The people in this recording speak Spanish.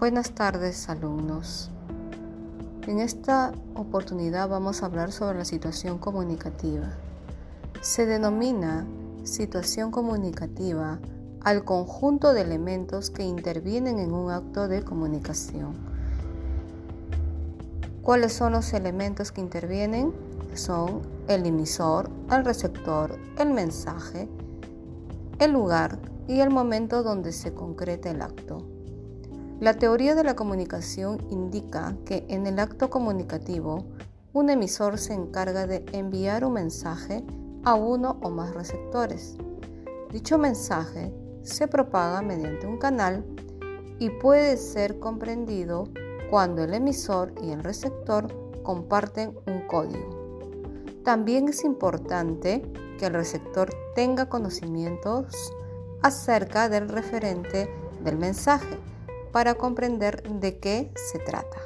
Buenas tardes alumnos. En esta oportunidad vamos a hablar sobre la situación comunicativa. Se denomina situación comunicativa al conjunto de elementos que intervienen en un acto de comunicación. ¿Cuáles son los elementos que intervienen? Son el emisor, el receptor, el mensaje, el lugar y el momento donde se concreta el acto. La teoría de la comunicación indica que en el acto comunicativo, un emisor se encarga de enviar un mensaje a uno o más receptores. Dicho mensaje se propaga mediante un canal y puede ser comprendido cuando el emisor y el receptor comparten un código. También es importante que el receptor tenga conocimientos acerca del referente del mensaje para comprender de qué se trata.